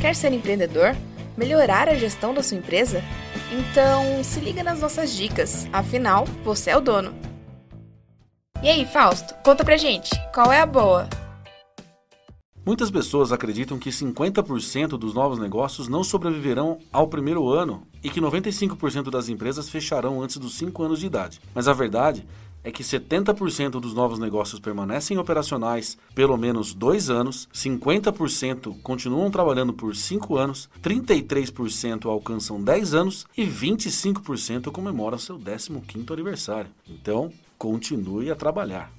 Quer ser empreendedor? Melhorar a gestão da sua empresa? Então, se liga nas nossas dicas, afinal, você é o dono. E aí, Fausto, conta pra gente, qual é a boa? Muitas pessoas acreditam que 50% dos novos negócios não sobreviverão ao primeiro ano e que 95% das empresas fecharão antes dos 5 anos de idade. Mas a verdade é que 70% dos novos negócios permanecem operacionais pelo menos dois anos, 50% continuam trabalhando por 5 anos, 33% alcançam 10 anos e 25% comemoram seu 15º aniversário. Então, continue a trabalhar.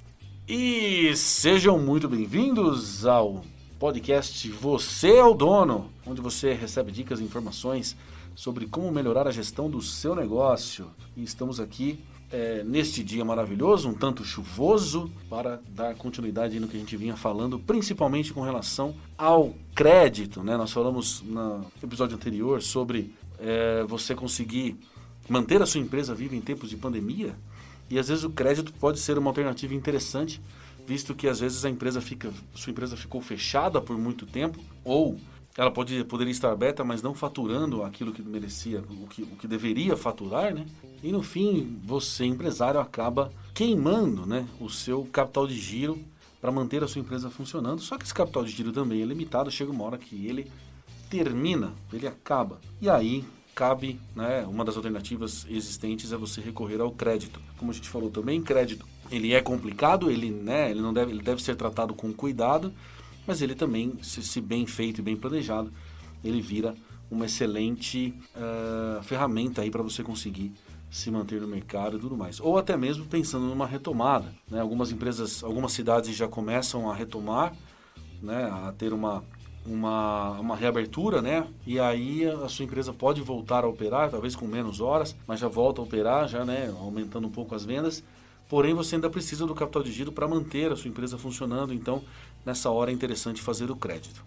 E sejam muito bem-vindos ao podcast Você é o Dono, onde você recebe dicas e informações sobre como melhorar a gestão do seu negócio. E estamos aqui é, neste dia maravilhoso, um tanto chuvoso, para dar continuidade no que a gente vinha falando, principalmente com relação ao crédito. Né? Nós falamos no episódio anterior sobre é, você conseguir manter a sua empresa viva em tempos de pandemia. E às vezes o crédito pode ser uma alternativa interessante, visto que às vezes a empresa fica, sua empresa ficou fechada por muito tempo, ou ela pode, poderia estar aberta, mas não faturando aquilo que merecia, o que, o que deveria faturar, né? E no fim, você, empresário, acaba queimando né, o seu capital de giro para manter a sua empresa funcionando. Só que esse capital de giro também é limitado, chega uma hora que ele termina, ele acaba. E aí cabe, né, uma das alternativas existentes é você recorrer ao crédito. Como a gente falou também, crédito, ele é complicado, ele, né, ele não deve, ele deve ser tratado com cuidado, mas ele também, se, se bem feito e bem planejado, ele vira uma excelente uh, ferramenta aí para você conseguir se manter no mercado e tudo mais. Ou até mesmo pensando numa retomada. Né? Algumas empresas, algumas cidades já começam a retomar, né? a ter uma, uma, uma reabertura, né? E aí a sua empresa pode voltar a operar, talvez com menos horas, mas já volta a operar, já, né? Aumentando um pouco as vendas. Porém, você ainda precisa do capital de giro para manter a sua empresa funcionando. Então, nessa hora é interessante fazer o crédito.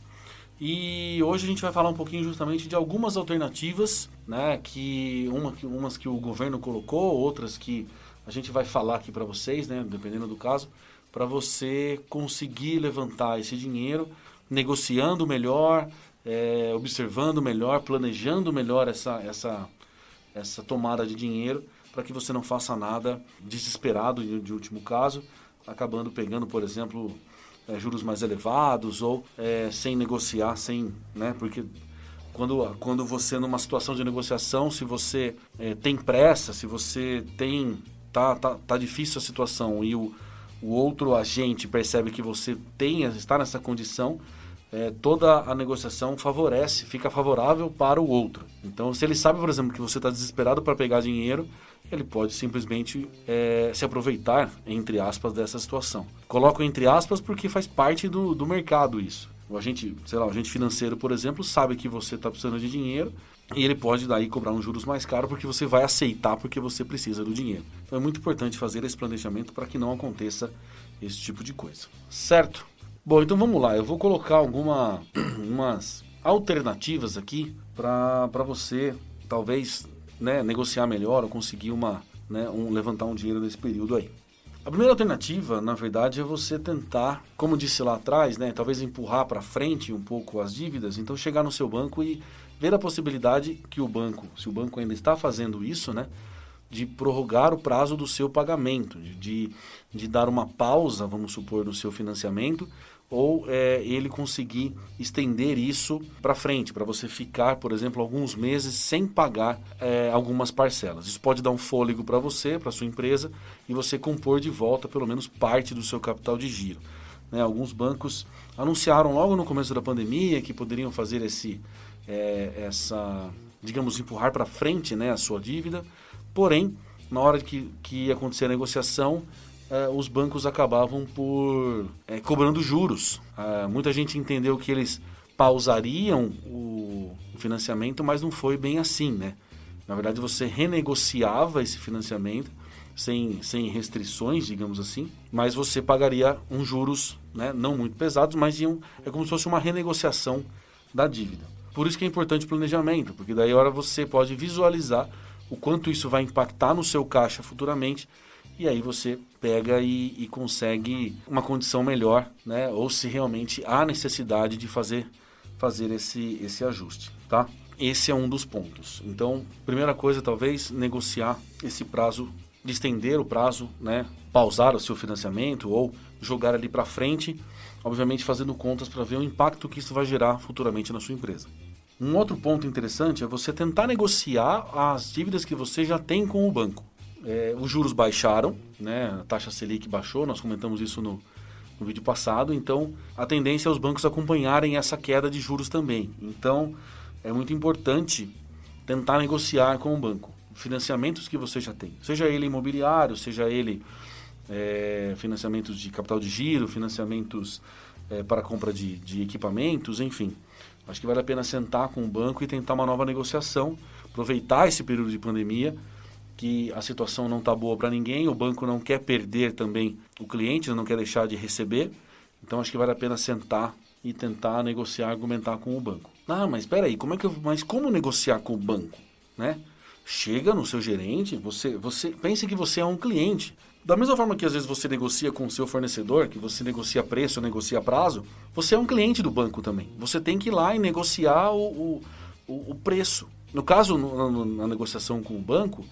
E hoje a gente vai falar um pouquinho justamente de algumas alternativas, né, que uma, umas que o governo colocou, outras que a gente vai falar aqui para vocês, né, dependendo do caso, para você conseguir levantar esse dinheiro, negociando melhor, é, observando melhor, planejando melhor essa, essa, essa tomada de dinheiro, para que você não faça nada desesperado, de último caso, acabando pegando, por exemplo, é, juros mais elevados ou é, sem negociar, sem, né? Porque quando, quando você numa situação de negociação, se você é, tem pressa, se você tem tá, tá, tá difícil a situação e o, o outro agente percebe que você tem está nessa condição, é, toda a negociação favorece, fica favorável para o outro. Então, se ele sabe, por exemplo, que você está desesperado para pegar dinheiro, ele pode simplesmente é, se aproveitar, entre aspas, dessa situação. Coloco entre aspas porque faz parte do, do mercado isso. O agente, sei lá, o agente financeiro, por exemplo, sabe que você está precisando de dinheiro e ele pode daí cobrar um juros mais caro porque você vai aceitar porque você precisa do dinheiro. Então é muito importante fazer esse planejamento para que não aconteça esse tipo de coisa. Certo? Bom, então vamos lá. Eu vou colocar algumas alternativas aqui para você talvez né, negociar melhor ou conseguir uma, né, um, levantar um dinheiro nesse período aí. A primeira alternativa, na verdade, é você tentar, como disse lá atrás, né, talvez empurrar para frente um pouco as dívidas, então chegar no seu banco e ver a possibilidade que o banco, se o banco ainda está fazendo isso, né, de prorrogar o prazo do seu pagamento, de, de dar uma pausa, vamos supor, no seu financiamento ou é, ele conseguir estender isso para frente, para você ficar, por exemplo, alguns meses sem pagar é, algumas parcelas. Isso pode dar um fôlego para você, para sua empresa, e você compor de volta pelo menos parte do seu capital de giro. Né? Alguns bancos anunciaram logo no começo da pandemia que poderiam fazer esse, é, essa, digamos, empurrar para frente né, a sua dívida, porém, na hora que, que acontecer a negociação, eh, os bancos acabavam por eh, cobrando juros. Ah, muita gente entendeu que eles pausariam o, o financiamento, mas não foi bem assim, né? Na verdade, você renegociava esse financiamento sem, sem restrições, digamos assim, mas você pagaria uns juros né, não muito pesados, mas iam, é como se fosse uma renegociação da dívida. Por isso que é importante o planejamento, porque daí a hora você pode visualizar o quanto isso vai impactar no seu caixa futuramente e aí você pega e, e, consegue uma condição melhor, né? Ou se realmente há necessidade de fazer fazer esse, esse ajuste, tá? Esse é um dos pontos. Então, primeira coisa, talvez, negociar esse prazo, de estender o prazo, né? Pausar o seu financiamento ou jogar ali para frente, obviamente fazendo contas para ver o impacto que isso vai gerar futuramente na sua empresa. Um outro ponto interessante é você tentar negociar as dívidas que você já tem com o banco. É, os juros baixaram, né? a taxa Selic baixou, nós comentamos isso no, no vídeo passado, então a tendência é os bancos acompanharem essa queda de juros também. Então é muito importante tentar negociar com o banco financiamentos que você já tem, seja ele imobiliário, seja ele é, financiamentos de capital de giro, financiamentos é, para compra de, de equipamentos, enfim. Acho que vale a pena sentar com o banco e tentar uma nova negociação, aproveitar esse período de pandemia, que a situação não está boa para ninguém, o banco não quer perder também o cliente, não quer deixar de receber. Então acho que vale a pena sentar e tentar negociar, argumentar com o banco. Ah, mas espera aí, como é que eu, mas como negociar com o banco, né? Chega no seu gerente, você você pense que você é um cliente. Da mesma forma que às vezes você negocia com o seu fornecedor, que você negocia preço, negocia prazo, você é um cliente do banco também. Você tem que ir lá e negociar o, o, o preço. No caso, no, na negociação com o banco,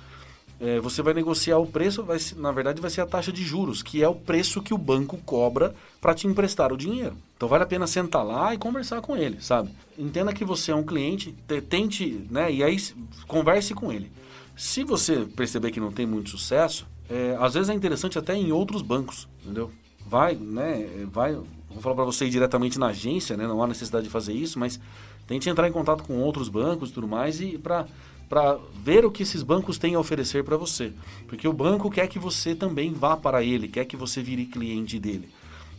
é, você vai negociar o preço, vai, na verdade vai ser a taxa de juros, que é o preço que o banco cobra para te emprestar o dinheiro. Então vale a pena sentar lá e conversar com ele, sabe? Entenda que você é um cliente, tente, né? E aí converse com ele. Se você perceber que não tem muito sucesso, é, às vezes é interessante até em outros bancos, entendeu? Vai, né? Vai, vou falar para você ir diretamente na agência, né? Não há necessidade de fazer isso, mas tente entrar em contato com outros bancos e tudo mais e para para ver o que esses bancos têm a oferecer para você, porque o banco quer que você também vá para ele, quer que você vire cliente dele.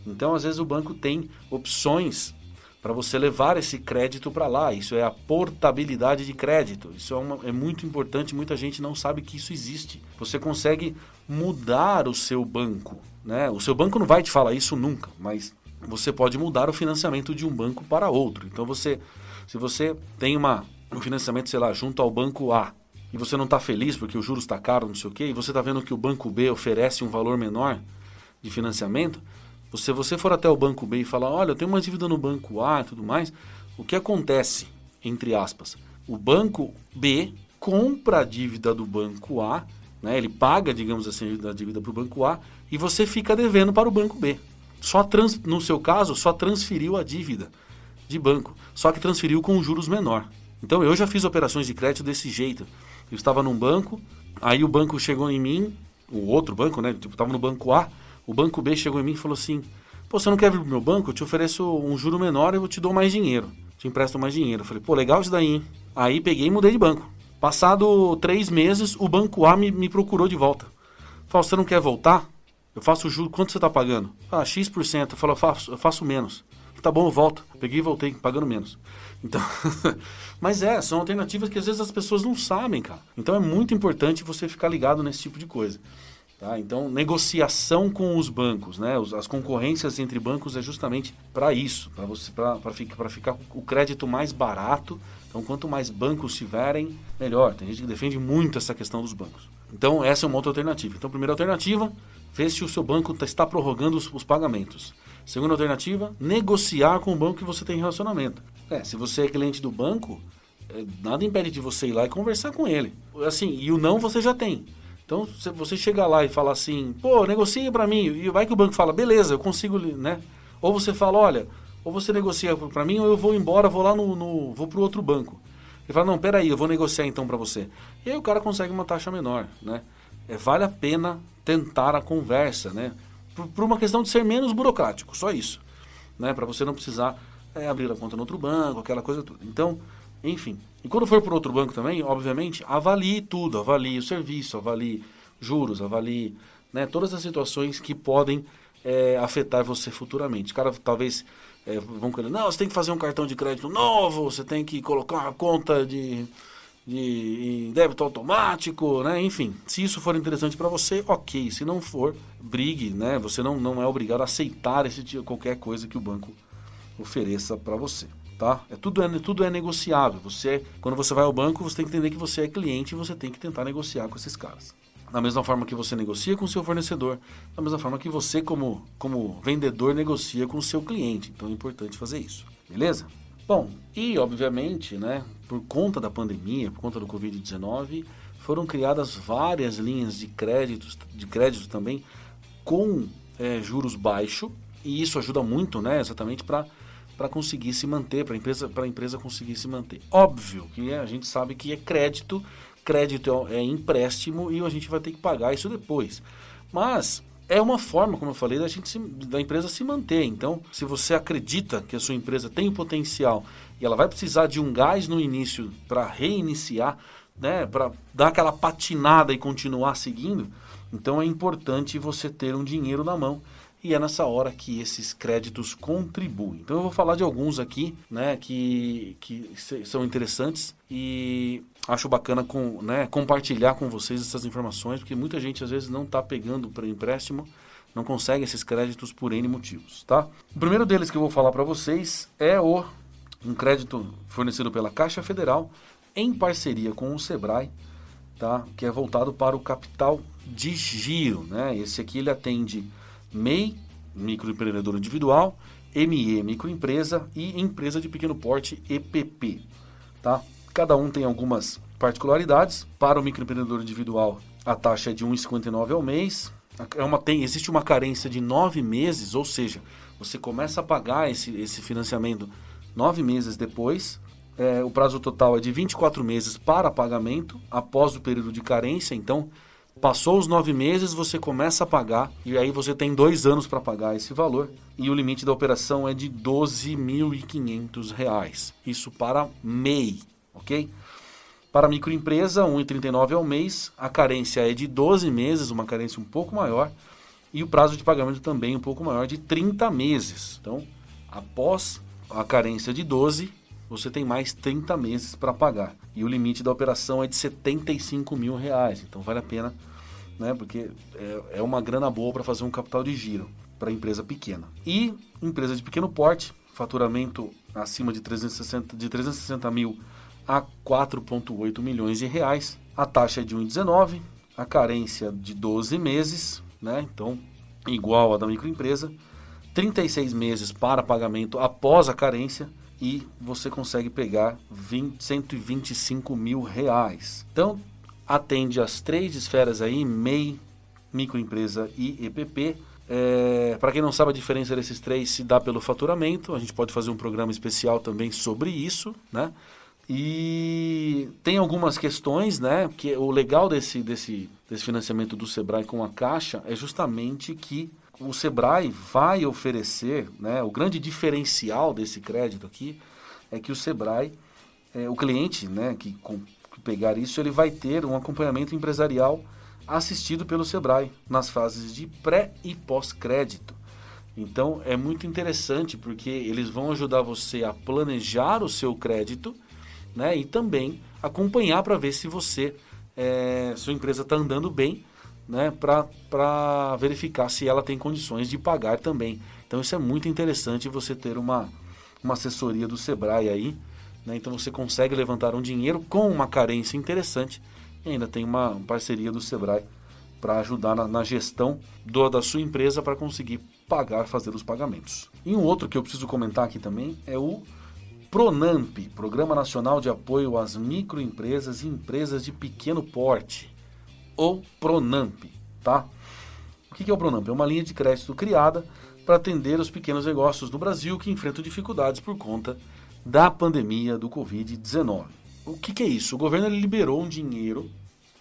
Então, às vezes o banco tem opções para você levar esse crédito para lá. Isso é a portabilidade de crédito. Isso é, uma, é muito importante. Muita gente não sabe que isso existe. Você consegue mudar o seu banco. Né? O seu banco não vai te falar isso nunca, mas você pode mudar o financiamento de um banco para outro. Então você, se você tem uma, um financiamento, sei lá, junto ao banco A, e você não está feliz porque o juros está caro, não sei o quê, e você está vendo que o banco B oferece um valor menor de financiamento, se você for até o banco B e falar, olha, eu tenho uma dívida no banco A e tudo mais, o que acontece, entre aspas? O banco B compra a dívida do banco A né? Ele paga, digamos assim, a dívida para o banco A e você fica devendo para o banco B. Só trans, no seu caso, só transferiu a dívida de banco, só que transferiu com juros menor. Então eu já fiz operações de crédito desse jeito. Eu estava num banco, aí o banco chegou em mim, o outro banco, né? Tipo, estava no banco A, o banco B chegou em mim e falou assim: Pô, você não quer vir pro meu banco? Eu te ofereço um juro menor e eu te dou mais dinheiro. Te empresto mais dinheiro. Eu falei, pô, legal isso daí, hein? Aí peguei e mudei de banco. Passado três meses, o banco A me, me procurou de volta. Falou, você não quer voltar? Eu faço juro, quanto você está pagando? Ah, X%. Eu falo, eu faço, eu faço menos. Tá bom, eu volto. Peguei e voltei, pagando menos. Então, mas é, são alternativas que às vezes as pessoas não sabem, cara. Então é muito importante você ficar ligado nesse tipo de coisa. Tá? Então, negociação com os bancos, né? As concorrências entre bancos é justamente para isso, para você para ficar, ficar o crédito mais barato então, quanto mais bancos tiverem, melhor. Tem gente que defende muito essa questão dos bancos. Então, essa é uma outra alternativa. Então, primeira alternativa, ver se o seu banco tá, está prorrogando os, os pagamentos. Segunda alternativa, negociar com o banco que você tem relacionamento. É, se você é cliente do banco, é, nada impede de você ir lá e conversar com ele. Assim, e o não você já tem. Então, se você chegar lá e falar assim, pô, negocia para mim, e vai que o banco fala, beleza, eu consigo, né? Ou você fala, olha, ou você negocia para mim, ou eu vou embora, vou lá no, no vou para o outro banco. Ele fala, não, peraí, eu vou negociar então para você. E aí o cara consegue uma taxa menor, né? É, vale a pena tentar a conversa, né? Por, por, uma questão de ser menos burocrático, só isso. Né? Para você não precisar é, abrir a conta no outro banco, aquela coisa toda. Então, enfim. E quando for para outro banco também, obviamente, avalie tudo. Avalie o serviço, avalie juros, avalie né, todas as situações que podem é, afetar você futuramente. O cara talvez é, vão querer, não, você tem que fazer um cartão de crédito novo, você tem que colocar uma conta de, de débito automático, né? Enfim, se isso for interessante para você, ok. Se não for, brigue, né? Você não, não é obrigado a aceitar esse qualquer coisa que o banco ofereça para você, tá? É tudo é tudo é negociável. Você, quando você vai ao banco, você tem que entender que você é cliente e você tem que tentar negociar com esses caras da mesma forma que você negocia com o seu fornecedor, da mesma forma que você, como, como vendedor, negocia com o seu cliente. Então é importante fazer isso. Beleza? Bom, e obviamente, né, por conta da pandemia, por conta do Covid-19, foram criadas várias linhas de créditos, de crédito também com é, juros baixos e isso ajuda muito, né, exatamente para para conseguir se manter, para a empresa, empresa conseguir se manter. Óbvio que a gente sabe que é crédito, crédito é, é empréstimo e a gente vai ter que pagar isso depois. Mas é uma forma, como eu falei, da, gente se, da empresa se manter. Então, se você acredita que a sua empresa tem o potencial e ela vai precisar de um gás no início para reiniciar, né, para dar aquela patinada e continuar seguindo, então é importante você ter um dinheiro na mão e é nessa hora que esses créditos contribuem. Então eu vou falar de alguns aqui, né, que, que são interessantes e acho bacana com, né, compartilhar com vocês essas informações, porque muita gente às vezes não está pegando para empréstimo, não consegue esses créditos por N motivos, tá? O primeiro deles que eu vou falar para vocês é o um crédito fornecido pela Caixa Federal em parceria com o Sebrae, tá? Que é voltado para o capital de giro, né? Esse aqui ele atende MEI, microempreendedor individual, ME, microempresa e empresa de pequeno porte, EPP. Tá? Cada um tem algumas particularidades. Para o microempreendedor individual, a taxa é de 1,59 ao mês. É uma, tem, existe uma carência de nove meses, ou seja, você começa a pagar esse, esse financiamento nove meses depois. É, o prazo total é de 24 meses para pagamento após o período de carência. Então, Passou os nove meses, você começa a pagar e aí você tem dois anos para pagar esse valor e o limite da operação é de R$ 12.500. Isso para MEI, ok? Para microempresa, R$ 1,39 ao mês, a carência é de 12 meses, uma carência um pouco maior, e o prazo de pagamento também um pouco maior, de 30 meses. Então, após a carência de 12, você tem mais 30 meses para pagar. E o limite da operação é de 75 mil reais. Então vale a pena, né? Porque é, é uma grana boa para fazer um capital de giro para empresa pequena. E empresa de pequeno porte, faturamento acima de 360, de 360 mil a 4,8 milhões de reais. A taxa é de 1,19, a carência de 12 meses, né? Então, igual a da microempresa. 36 meses para pagamento após a carência e você consegue pegar 20, 125 mil reais. Então, atende as três esferas aí, MEI, microempresa e EPP. É, Para quem não sabe a diferença desses três, se dá pelo faturamento. A gente pode fazer um programa especial também sobre isso, né? E tem algumas questões, né? Que o legal desse, desse, desse financiamento do Sebrae com a Caixa é justamente que o Sebrae vai oferecer, né, o grande diferencial desse crédito aqui é que o Sebrae, é, o cliente né, que, com, que pegar isso, ele vai ter um acompanhamento empresarial assistido pelo Sebrae nas fases de pré e pós-crédito. Então é muito interessante porque eles vão ajudar você a planejar o seu crédito né, e também acompanhar para ver se você, é, sua empresa está andando bem né, para verificar se ela tem condições de pagar também. Então isso é muito interessante você ter uma, uma assessoria do Sebrae aí. Né, então você consegue levantar um dinheiro com uma carência interessante e ainda tem uma parceria do Sebrae para ajudar na, na gestão do, da sua empresa para conseguir pagar, fazer os pagamentos. E um outro que eu preciso comentar aqui também é o Pronamp, Programa Nacional de Apoio às Microempresas e Empresas de Pequeno Porte ou Pronamp, tá? O que é o Pronamp? É uma linha de crédito criada para atender os pequenos negócios no Brasil que enfrentam dificuldades por conta da pandemia do Covid-19. O que, é isso? O governo liberou um dinheiro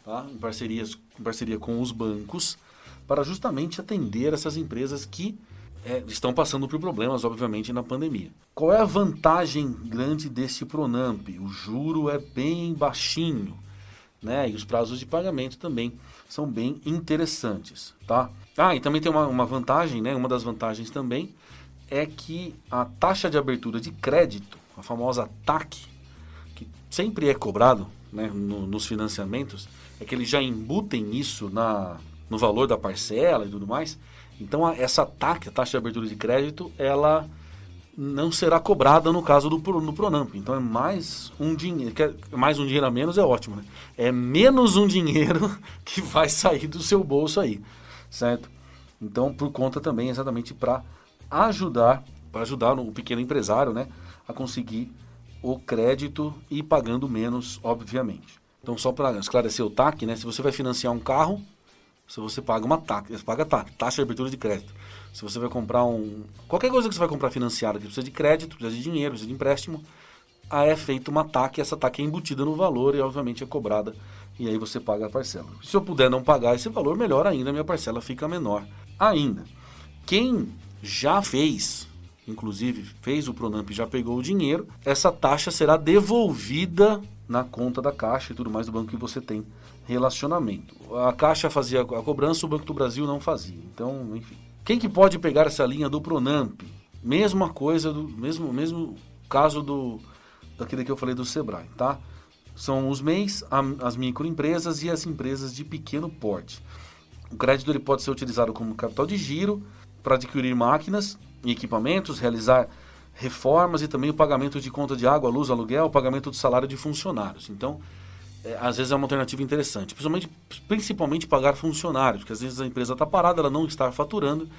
tá, em, parcerias, em parceria com os bancos para justamente atender essas empresas que é, estão passando por problemas, obviamente, na pandemia. Qual é a vantagem grande desse Pronamp? O juro é bem baixinho né? E os prazos de pagamento também são bem interessantes, tá? Ah, e também tem uma, uma vantagem, né? Uma das vantagens também é que a taxa de abertura de crédito, a famosa TAC, que sempre é cobrado né, no, nos financiamentos, é que eles já embutem isso na, no valor da parcela e tudo mais. Então, a, essa TAC, a taxa de abertura de crédito, ela não será cobrada no caso do no Pronamp. Então é mais um dinheiro, mais um dinheiro a menos é ótimo, né? É menos um dinheiro que vai sair do seu bolso aí, certo? Então por conta também exatamente para ajudar, para ajudar o pequeno empresário, né, a conseguir o crédito e pagando menos, obviamente. Então, só para esclarecer o TAC, né? Se você vai financiar um carro, se você paga uma TAC, você paga TAC, taxa de abertura de crédito. Se você vai comprar um. Qualquer coisa que você vai comprar financiada que precisa de crédito, precisa de dinheiro, precisa de empréstimo, aí é feita uma TAC, essa TAC é embutida no valor e obviamente é cobrada e aí você paga a parcela. Se eu puder não pagar esse valor, melhor ainda, minha parcela fica menor ainda. Quem já fez, inclusive fez o Pronamp e já pegou o dinheiro, essa taxa será devolvida na conta da Caixa e tudo mais do banco que você tem relacionamento. A Caixa fazia a cobrança, o Banco do Brasil não fazia. Então, enfim. Quem que pode pegar essa linha do Pronamp? Mesma coisa, do mesmo, mesmo caso do daquele que eu falei do Sebrae, tá? São os MEIs, as microempresas e as empresas de pequeno porte. O crédito ele pode ser utilizado como capital de giro para adquirir máquinas e equipamentos, realizar reformas e também o pagamento de conta de água, luz, aluguel, o pagamento do salário de funcionários. Então, é, às vezes é uma alternativa interessante, principalmente, principalmente pagar funcionários, porque às vezes a empresa está parada, ela não está faturando,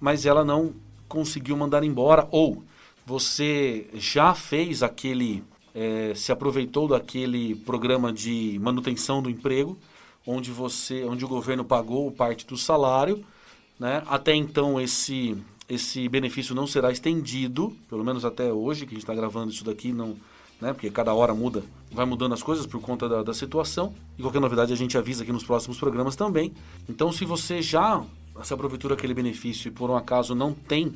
mas ela não conseguiu mandar embora ou você já fez aquele, é, se aproveitou daquele programa de manutenção do emprego, onde você, onde o governo pagou parte do salário, né? Até então esse esse benefício não será estendido, pelo menos até hoje que a gente está gravando isso daqui, não, né? Porque cada hora muda, vai mudando as coisas por conta da, da situação. E qualquer novidade a gente avisa aqui nos próximos programas também. Então, se você já se aproveitou daquele benefício e por um acaso não tem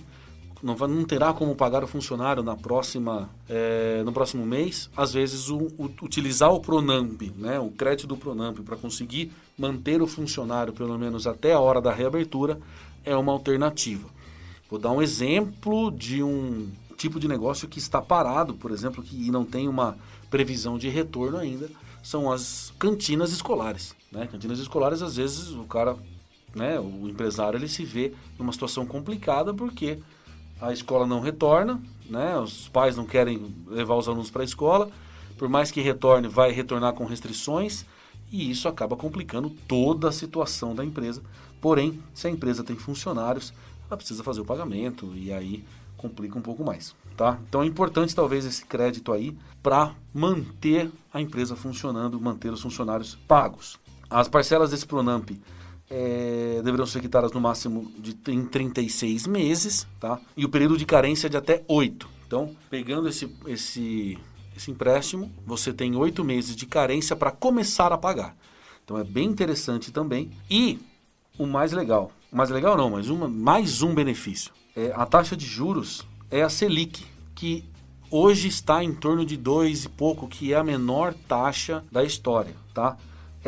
não, não terá como pagar o funcionário na próxima, é, no próximo mês, às vezes o, o, utilizar o Pronamp, né, o crédito do Pronamp para conseguir manter o funcionário pelo menos até a hora da reabertura é uma alternativa. Vou dar um exemplo de um tipo de negócio que está parado, por exemplo, que não tem uma previsão de retorno ainda, são as cantinas escolares. Né? Cantinas escolares, às vezes, o cara, né, o empresário, ele se vê numa situação complicada porque a escola não retorna, né? Os pais não querem levar os alunos para a escola, por mais que retorne, vai retornar com restrições e isso acaba complicando toda a situação da empresa. Porém, se a empresa tem funcionários, ela precisa fazer o pagamento e aí complica um pouco mais, tá? Então é importante talvez esse crédito aí para manter a empresa funcionando, manter os funcionários pagos. As parcelas desse Pronamp é, deverão ser quitadas no máximo de, em 36 meses, tá? E o período de carência é de até 8. Então, pegando esse, esse, esse empréstimo, você tem 8 meses de carência para começar a pagar. Então, é bem interessante também. E o mais legal, o mais legal não, mas uma, mais um benefício. É, a taxa de juros é a Selic, que hoje está em torno de 2 e pouco, que é a menor taxa da história, tá?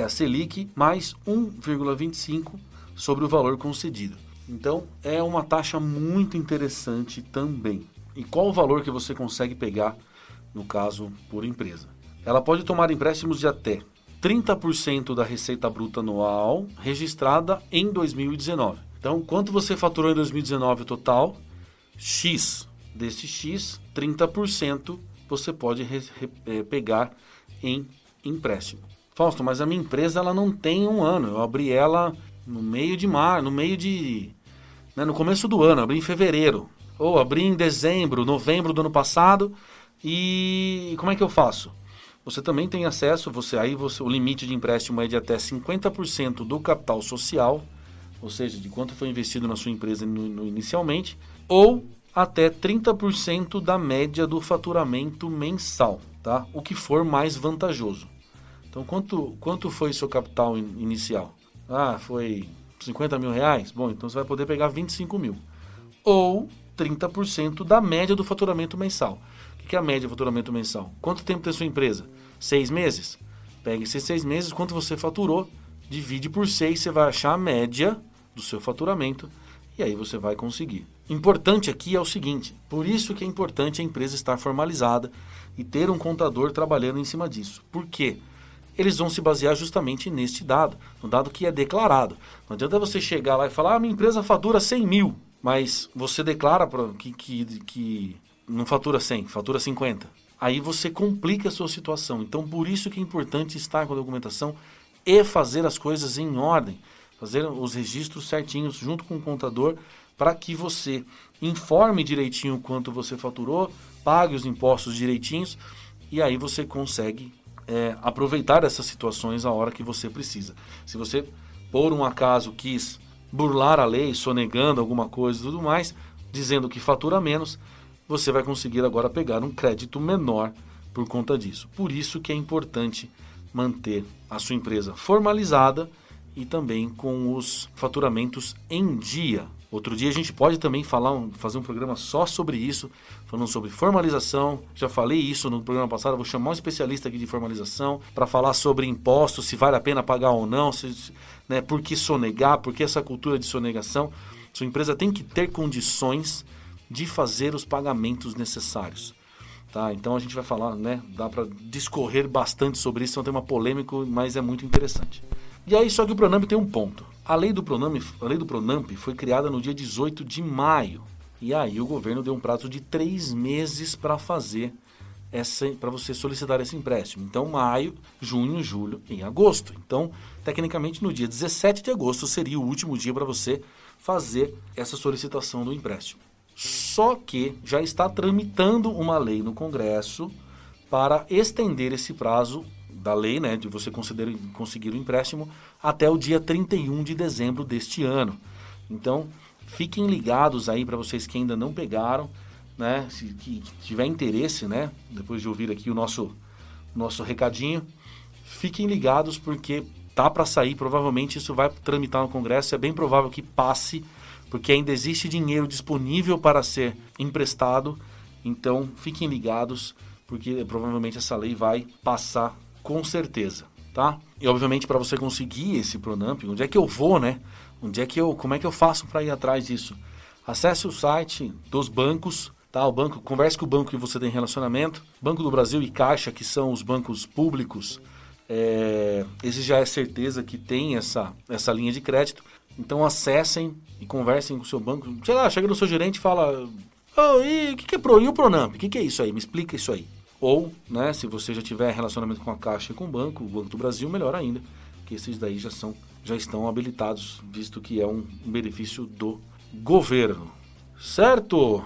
é a Selic mais 1,25 sobre o valor concedido. Então, é uma taxa muito interessante também. E qual o valor que você consegue pegar, no caso, por empresa? Ela pode tomar empréstimos de até 30% da receita bruta anual registrada em 2019. Então, quanto você faturou em 2019 total? X. Desse X, 30% você pode eh, pegar em empréstimo. Fausto, mas a minha empresa ela não tem um ano. Eu abri ela no meio de mar, no meio de. Né, no começo do ano, abri em fevereiro. Ou abri em dezembro, novembro do ano passado. E como é que eu faço? Você também tem acesso, você aí você, o limite de empréstimo é de até 50% do capital social, ou seja, de quanto foi investido na sua empresa no, no, inicialmente, ou até 30% da média do faturamento mensal, tá? O que for mais vantajoso. Então, quanto, quanto foi seu capital in, inicial? Ah, foi 50 mil reais? Bom, então você vai poder pegar 25 mil. Ou 30% da média do faturamento mensal. Que é a média do faturamento mensal? Quanto tempo tem sua empresa? Seis meses? Pegue esses seis meses, quanto você faturou, divide por seis, você vai achar a média do seu faturamento e aí você vai conseguir. Importante aqui é o seguinte, por isso que é importante a empresa estar formalizada e ter um contador trabalhando em cima disso. Por quê? eles vão se basear justamente neste dado, no dado que é declarado. Não adianta você chegar lá e falar, ah, minha empresa fatura 100 mil, mas você declara que, que, que não fatura 100, fatura 50. Aí você complica a sua situação. Então, por isso que é importante estar com a documentação e fazer as coisas em ordem, fazer os registros certinhos junto com o contador para que você informe direitinho quanto você faturou, pague os impostos direitinhos e aí você consegue é, aproveitar essas situações a hora que você precisa. Se você, por um acaso, quis burlar a lei, sonegando alguma coisa e tudo mais, dizendo que fatura menos, você vai conseguir agora pegar um crédito menor por conta disso. Por isso que é importante manter a sua empresa formalizada e também com os faturamentos em dia. Outro dia a gente pode também falar, fazer um programa só sobre isso, falando sobre formalização. Já falei isso no programa passado, vou chamar um especialista aqui de formalização para falar sobre impostos, se vale a pena pagar ou não, se, né, por que sonegar, por que essa cultura de sonegação. Sua empresa tem que ter condições de fazer os pagamentos necessários. Tá? Então a gente vai falar, né? Dá para discorrer bastante sobre isso, é um tema polêmico, mas é muito interessante. E aí, só que o Pronamp tem um ponto. A lei do Pronamp, a lei do Pronamp foi criada no dia 18 de maio. E aí o governo deu um prazo de três meses para fazer essa, para você solicitar esse empréstimo. Então, maio, junho, julho e agosto. Então, tecnicamente, no dia 17 de agosto seria o último dia para você fazer essa solicitação do empréstimo. Só que já está tramitando uma lei no Congresso para estender esse prazo da lei, né, de você conseguir o empréstimo até o dia 31 de dezembro deste ano. Então, fiquem ligados aí para vocês que ainda não pegaram, né, se que tiver interesse, né, depois de ouvir aqui o nosso nosso recadinho, fiquem ligados porque tá para sair, provavelmente isso vai tramitar no Congresso, é bem provável que passe, porque ainda existe dinheiro disponível para ser emprestado. Então, fiquem ligados, porque provavelmente essa lei vai passar com certeza, tá? E obviamente para você conseguir esse Pronamp, onde é que eu vou, né? Onde é que eu, como é que eu faço para ir atrás disso? Acesse o site dos bancos, tá? O banco, converse com o banco que você tem relacionamento, Banco do Brasil e Caixa, que são os bancos públicos. É, esse já é certeza que tem essa, essa linha de crédito. Então acessem e conversem com o seu banco. Sei lá, chega no seu gerente e fala: oh, e o que, que é Pro? E o Pronamp? O que, que é isso aí? Me explica isso aí. Ou, né, se você já tiver relacionamento com a Caixa e com o banco, o Banco do Brasil, melhor ainda, que esses daí já são já estão habilitados, visto que é um benefício do governo. Certo,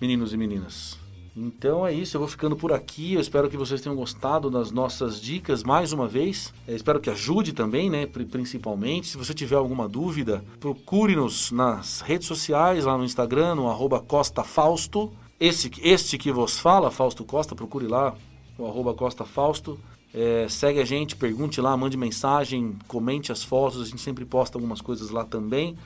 meninos e meninas? Então é isso, eu vou ficando por aqui. Eu espero que vocês tenham gostado das nossas dicas mais uma vez. Eu espero que ajude também, né? Principalmente. Se você tiver alguma dúvida, procure-nos nas redes sociais, lá no Instagram, no arroba Costa Fausto. Este que vos fala, Fausto Costa, procure lá, o arroba Costa Fausto. É, segue a gente, pergunte lá, mande mensagem, comente as fotos, a gente sempre posta algumas coisas lá também.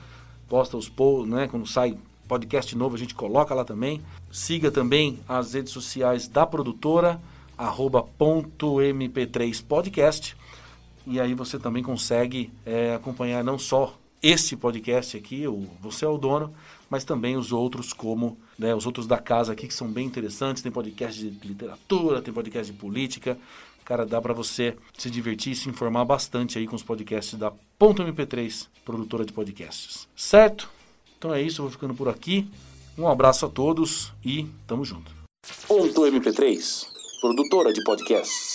Posta os posts, né? Quando sai podcast novo, a gente coloca lá também. Siga também as redes sociais da produtora, arroba .mp3podcast. E aí você também consegue é, acompanhar não só este podcast aqui, o Você é o Dono, mas também os outros como né, os outros da casa aqui que são bem interessantes. Tem podcast de literatura, tem podcast de política. Cara, dá para você se divertir e se informar bastante aí com os podcasts da Ponto MP3, produtora de podcasts. Certo? Então é isso, eu vou ficando por aqui. Um abraço a todos e tamo junto. Ponto MP3, produtora de podcasts.